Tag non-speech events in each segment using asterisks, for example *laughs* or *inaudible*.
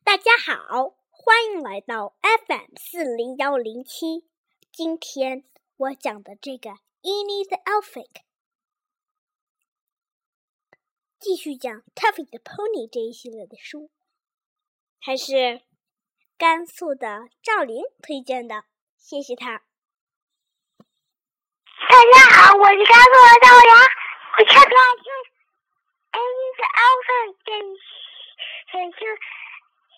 大家好，欢迎来到 FM 四零幺零七。今天我讲的这个《Eni the ALPHAC》，继续讲 Tuffy the Pony 这一系列的书，还是甘肃的赵琳推荐的，谢谢他。大家好，我是甘肃的赵琳，我唱的是《Eni the Elephant》这本书。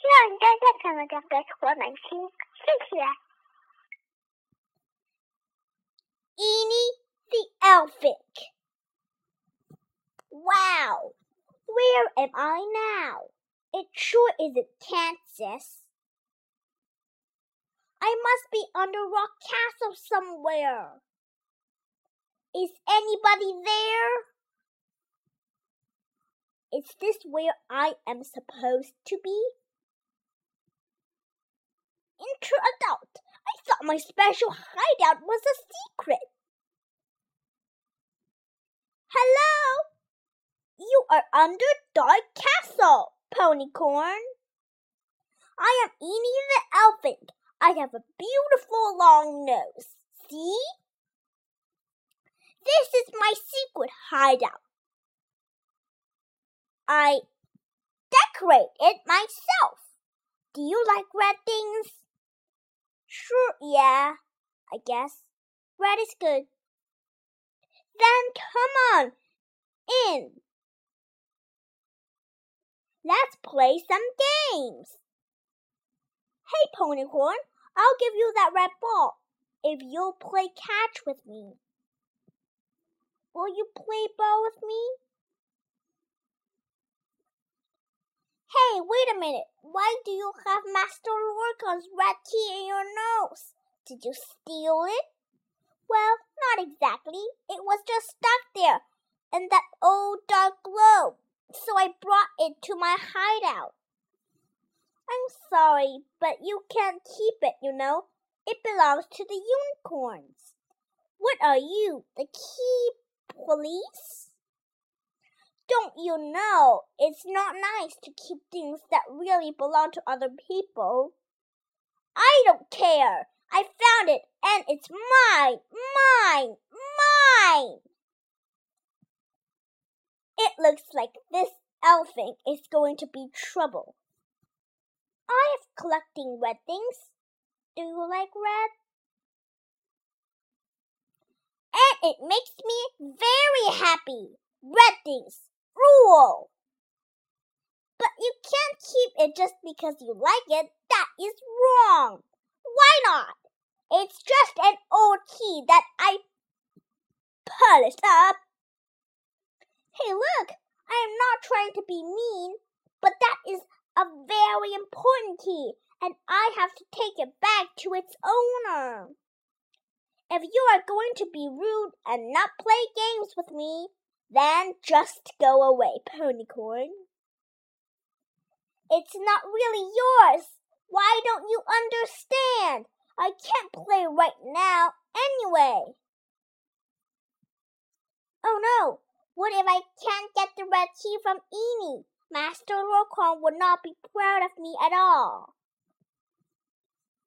让大家看看这个我们听，谢谢。Eeeny the Elefink. Wow, where am I now? It sure isn't Kansas. I must be under Rock Castle somewhere. Is anybody there? Is this where I am supposed to be? Enter adult. I thought my special hideout was a secret. Hello? You are under Dark Castle, Ponycorn. I am Eeeny the elephant. I have a beautiful long nose. See? This is my secret hideout. I decorate it myself. Do you like red things? Sure, yeah, I guess. Red is good. Then come on in. Let's play some games. Hey, Ponycorn, I'll give you that red ball if you'll play catch with me. Will you play ball with me? Hey, wait a minute. Why do you have Master Lorcan's red key in your nose? Did you steal it? Well, not exactly. It was just stuck there in that old dark globe, so I brought it to my hideout. I'm sorry, but you can't keep it, you know. It belongs to the unicorns. What are you, the key police? Don't you know it's not nice to keep things that really belong to other people? I don't care. I found it and it's mine, mine, mine. It looks like this elephant is going to be trouble. I have collecting red things. Do you like red? And it makes me very happy. Red things rule. But you can't keep it just because you like it. That is wrong. Why not? It's just an old key that I polished up. Hey, look, I am not trying to be mean, but that is a very important key, and I have to take it back to its owner. If you are going to be rude and not play games with me, then just go away, Ponycorn. It's not really yours. Why don't you understand? I can't play right now anyway. Oh no! What if I can't get the red key from Eeeny? Master Lorcan would not be proud of me at all.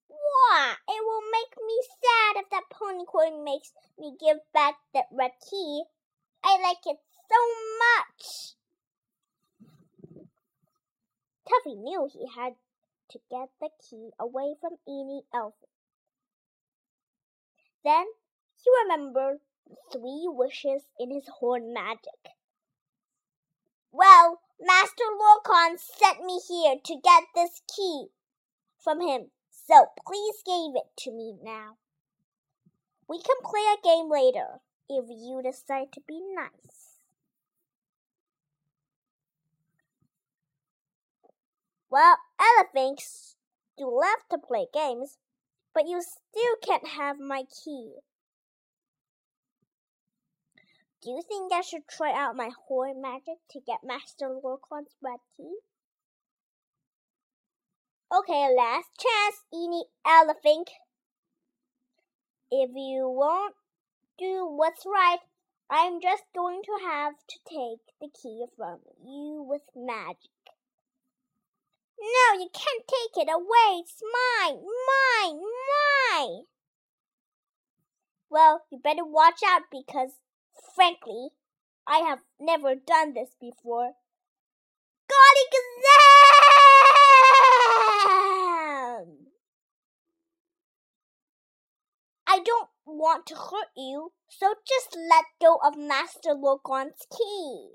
Why? It will make me sad if that ponycorn makes me give back that red key. I like it so much. Tuffy knew he had to get the key away from Eeeny Elephant. Then he remembered three wishes in his horn magic. Well, Master Lorcan sent me here to get this key from him, so please give it to me now. We can play a game later if you decide to be nice. Well, elephants do love to play games, but you still can't have my key. Do you think I should try out my horn magic to get Master Lorcan's red key? Okay, last chance, Eeeny Elephant. If you won't do what's right, I'm just going to have to take the key from you with magic. No, you can't take it away. It's mine, mine, mine. Well, you better watch out because, frankly, I have never done this before. Golly! I don't want to hurt you, so just let go of Master Lorcan's key.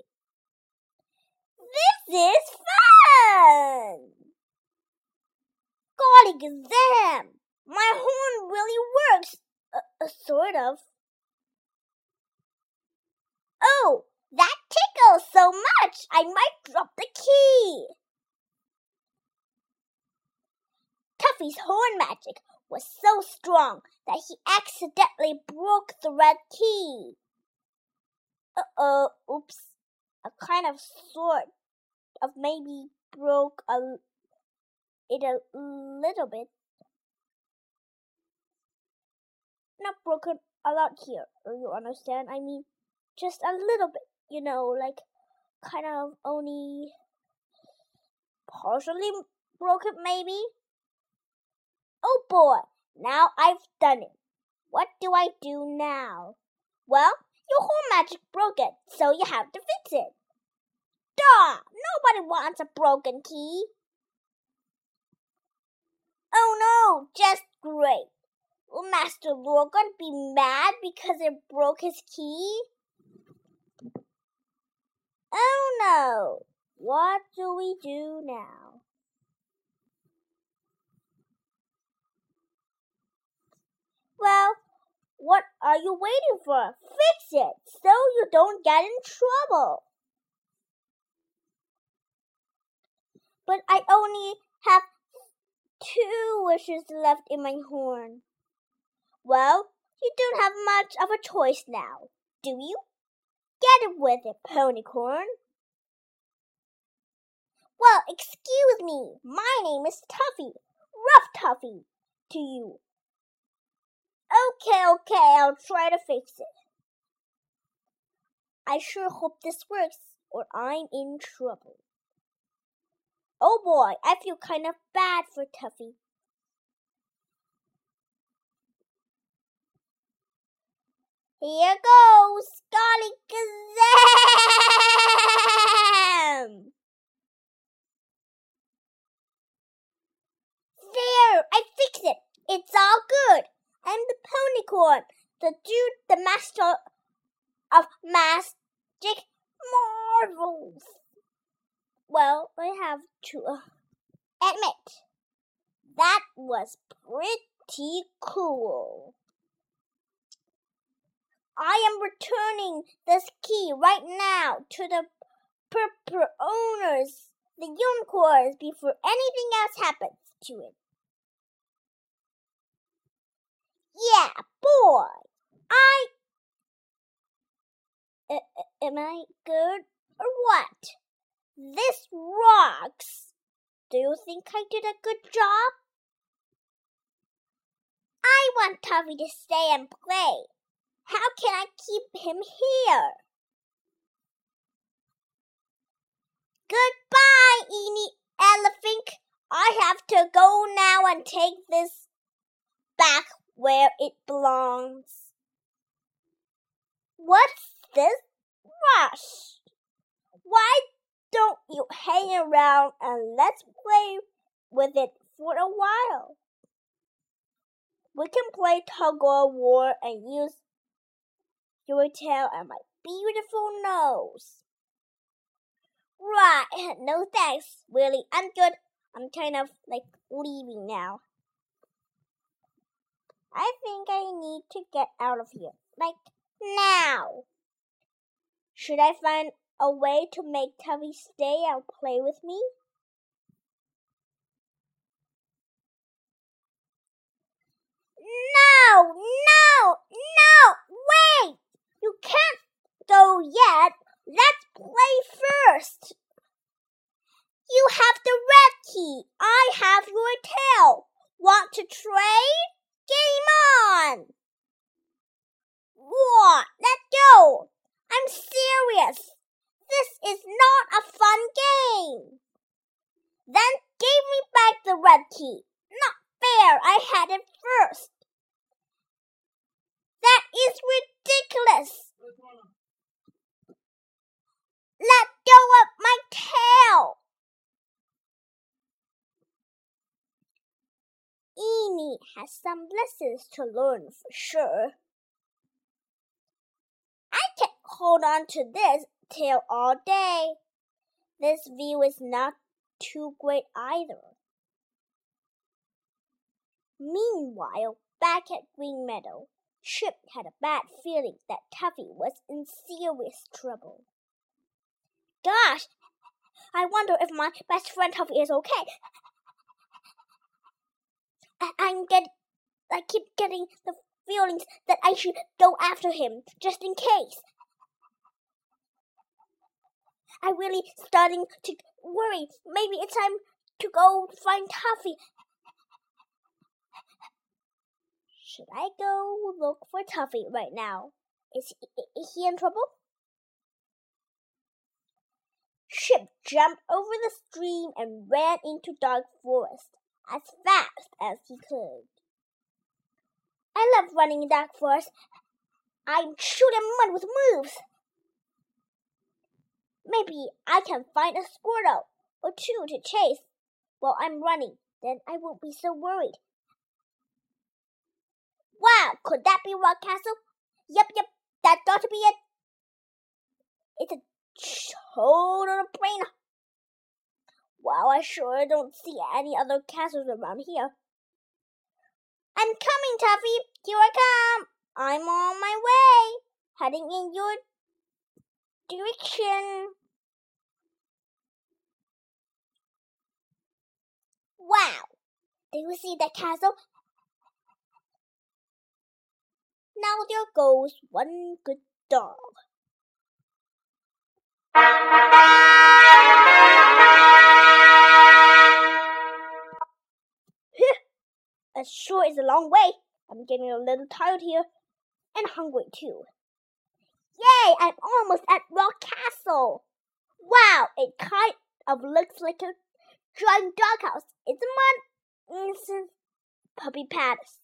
This is fun! Golly Gazam! My horn really works, uh, uh, sort of. Oh, that tickles so much I might drop the key. Tuffy's horn magic was so strong that he accidentally broke the red key. Uh oh, oops. A kind of sort of maybe broke a, it a little bit. Not broken a lot here, you understand? I mean, just a little bit, you know, like kind of only partially broken, maybe. Oh boy, now I've done it. What do I do now? Well, your whole magic broke it, so you have to fix it. Duh! Nobody wants a broken key. Oh no, just great. Will Master Lorcan be mad because it broke his key? Oh no! What do we do now? Well, what are you waiting for? Fix it so you don't get in trouble. But I only have two wishes left in my horn. Well, you don't have much of a choice now, do you? Get it with it, Ponycorn. Well, excuse me, my name is Tuffy, Rough Tuffy, to you. Okay, okay, I'll try to fix it. I sure hope this works, or I'm in trouble. Oh boy, I feel kind of bad for Tuffy. Here goes, Golly Gazam! There, I fixed it. It's all good. I'm the Ponycorn, the dude, the master of magic marvels. Well, I have to uh, admit, that was pretty cool. I am returning this key right now to the purple owners, the unicorns, before anything else happens to it. Yeah, boy, I. Uh, am I good or what? This rocks. Do you think I did a good job? I want Tuffy to stay and play. How can I keep him here? Goodbye, Eeeny Elephant. I have to go now and take this back where it belongs. What's this rush? Why don't you hang around and let's play with it for a while? We can play tug of war and use your tail and my beautiful nose. Right, *laughs* no thanks, really. I'm good. I'm kind of like leaving now. I think I need to get out of here. Like now. Should I find a way to make Tuffy stay and play with me? No, no, no, wait! You can't go yet. Let's play first. You have the red key. I have your tail. Want to trade? Game on! What? Let go! I'm serious. This is not a fun game. Then give me back the Red Key. Not fair. I had it first. That is ridiculous. Let go of my tail. Eeeny has some lessons to learn for sure. I can hold on to this tail all day. This view is not too great either. Meanwhile, back at Green Meadow, Chip had a bad feeling that Tuffy was in serious trouble. Gosh, I wonder if my best friend Tuffy is okay. I'm get, I keep getting the feelings that I should go after him just in case. I'm really starting to worry. Maybe it's time to go find Tuffy. Should I go look for Tuffy right now? Is he, is he in trouble? Chip jumped over the stream and ran into Dark Forest as fast as he could. I love running in Dark Forest. I'm shooting mud with moves. Maybe I can find a Squirtle or two to chase while I'm running. Then I won't be so worried. Wow, could that be Rock Castle? Yep, yep, that got to be it. It's a total brainer. Wow, I sure don't see any other castles around here. I'm coming, Tuffy. Here I come. I'm on my way, heading in your direction. Wow! Do you see that castle? Now there goes one good dog. As sure is a long way. I'm getting a little tired here and hungry too. Yay! I'm almost at Rock Castle. Wow! It kind of looks like a giant doghouse. It's a mud instant puppy palace.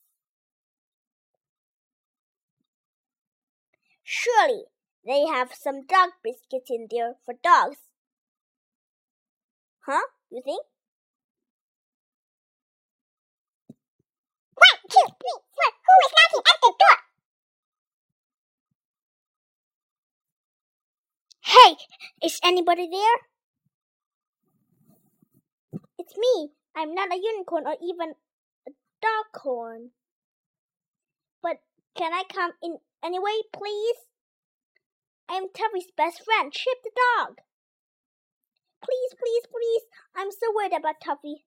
Surely they have some dog biscuits in there for dogs. Huh? You think? One, two, three, four. Who is knocking at the door? Hey, is anybody there? It's me. I'm not a unicorn or even a dogcorn. But can I come in anyway, please? I am Tuffy's best friend, Chip the dog. Please, please, please. I'm so worried about Tuffy.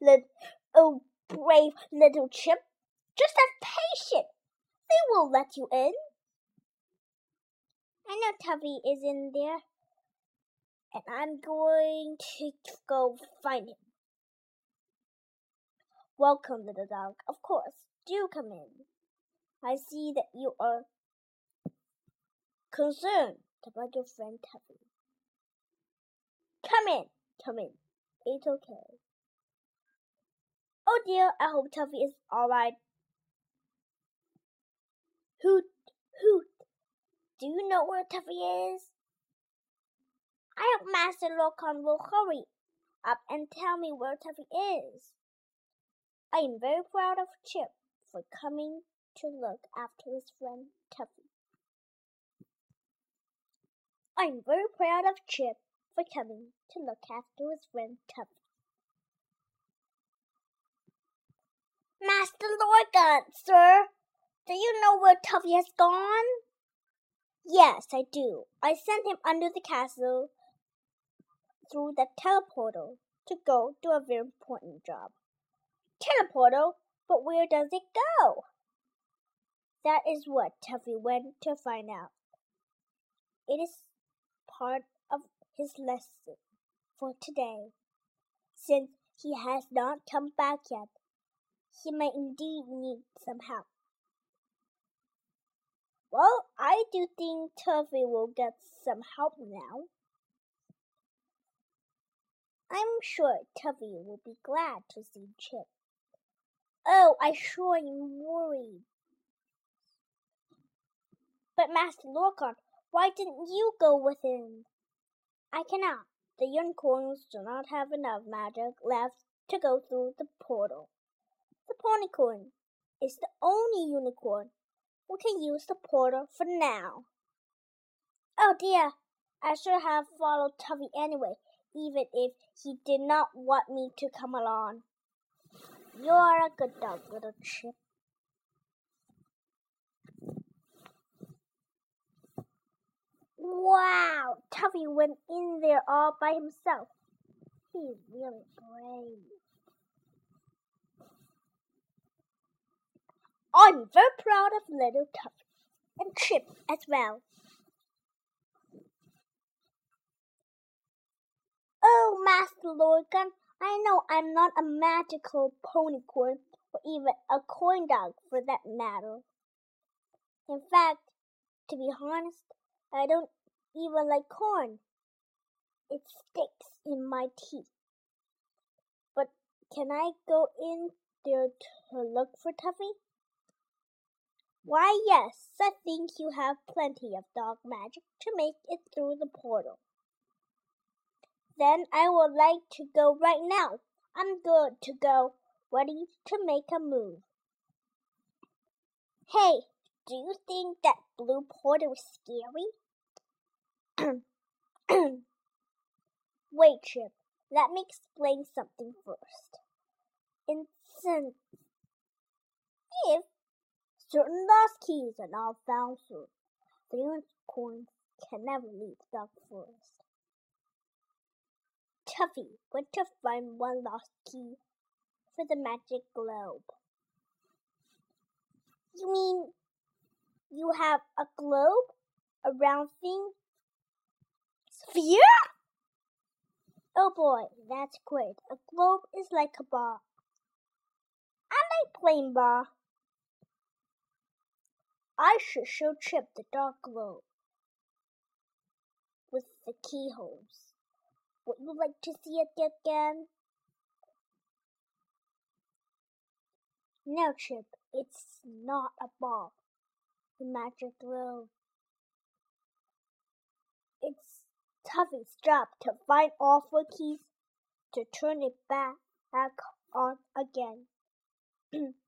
Little oh, brave little Chip. Just have patience. They will let you in. I know Tuffy is in there, and I'm going to go find him. Welcome, little dog. Of course, do come in. I see that you are concerned about your friend Tuffy. Come in, come in. It's okay. Oh dear, I hope Tuffy is alright. Hoot, hoot. Do you know where Tuffy is? I hope Master Lorcan will hurry up and tell me where Tuffy is. I am very proud of Chip for coming to look after his friend Tuffy. I am very proud of Chip for coming to look after his friend Tuffy. Master Lorcan, sir, do you know where Tuffy has gone? Yes, I do. I sent him under the castle through the teleporter to go do a very important job. Teleporter? But where does it go? That is what Tuffy went to find out. It is part of his lesson for today. Since he has not come back yet, he may indeed need some help. Well, I do think Tuffy will get some help now. I'm sure Tuffy will be glad to see Chip. Oh, I sure am worried. But Master Lorcan, why didn't you go with him? I cannot. The unicorns do not have enough magic left to go through the portal. The ponycorn is the only unicorn who can use the portal for now. Oh dear, I should have followed Tuffy anyway, even if he did not want me to come along. You're a good dog, little Chip. Wow, Tuffy went in there all by himself. He's really brave. I'm very proud of little Tuffy and Chip as well. Oh, Master Lorcan, I know I'm not a magical ponycorn or even a corn dog for that matter. In fact, to be honest, I don't even like corn. It sticks in my teeth. But can I go in there to look for Tuffy? Why, yes, I think you have plenty of dog magic to make it through the portal. Then I would like to go right now. I'm good to go, ready to make a move. Hey, do you think that blue portal is scary? *clears throat* Wait, Chip. Let me explain something first. Instant. Certain lost keys are not found soon, the unicorns can never leave the forest. Tuffy went to find one lost key for the magic globe. You mean you have a globe? A round thing Sphere? Oh boy, that's great. A globe is like a ball. I like playing ball. I should show Chip the dark globe with the keyholes. Would you like to see it again? No, Chip, it's not a ball. The magic globe. It's Tuffy's job to find all four keys to turn it back, back on again. *clears throat*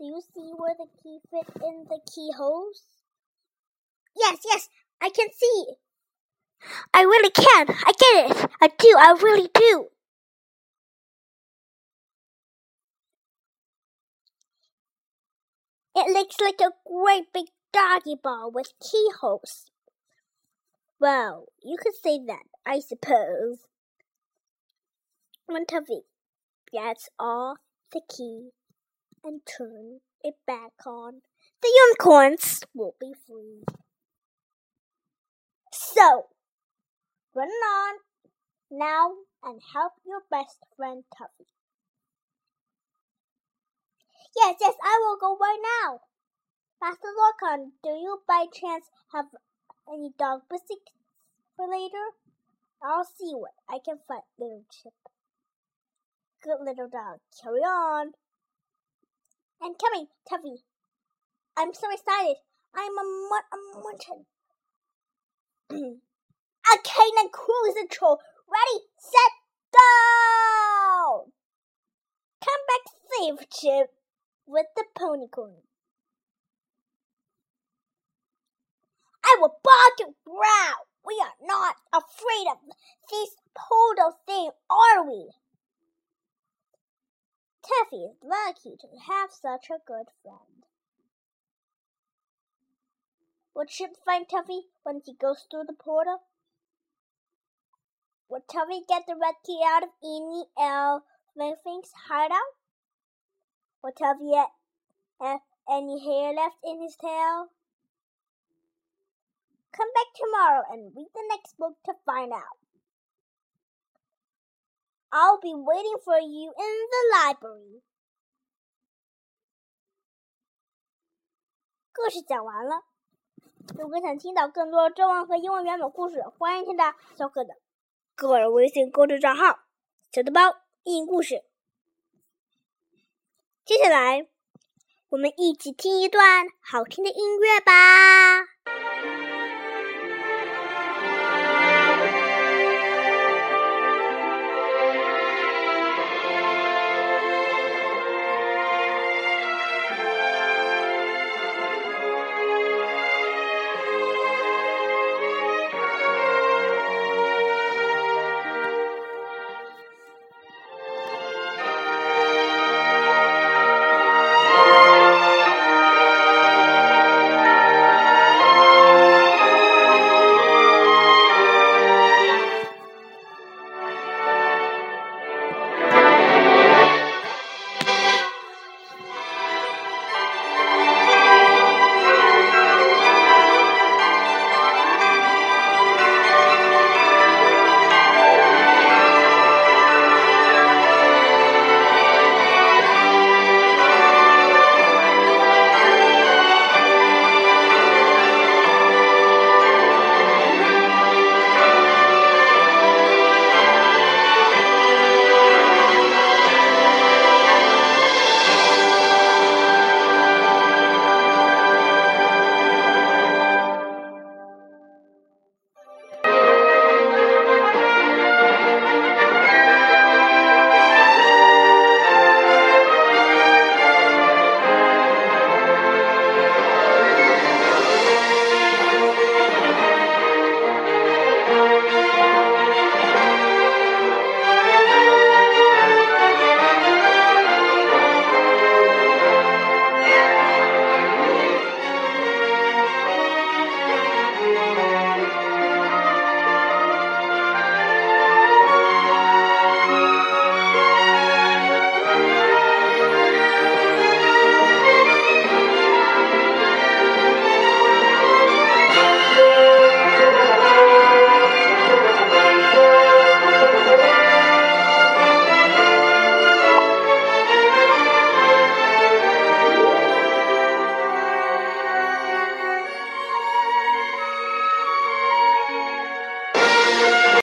Do you see where the key fit in the keyholes? Yes, yes, I can see. I really can. I get it. I do. I really do. It looks like a great big doggy ball with keyholes. Well, you could say that, I suppose. Tuffy gets off the key and turn it back on, the unicorns will be free. So, run on now and help your best friend Tuffy. Yes, yes, I will go right now. Master Lorcan, do you by chance have any dog biscuits for later? I'll see what I can find, little chip. Good little dog. Carry on. And coming, Tuffy. I'm so excited. I'm a, mu- a munchkin. *clears throat* a canine cruise troll. Ready, set, go! Come back safe, Chip, with the ponycorn. I will bark and growl. We are not afraid of this portal thing, are we? Tuffy is lucky to have such a good friend. Will Chip find Tuffy when he goes through the portal? Will Tuffy get the red key out of Eeeny Elefink's hideout? Will Tuffy have any hair left in his tail? Come back tomorrow and read the next book to find out. I'll be waiting for you in the library. 故事讲完了。如果想听到更多中文和英文原版故事，欢迎添加小可的个人微信公众账号“小豆包英语故事”。接下来，我们一起听一段好听的音乐吧。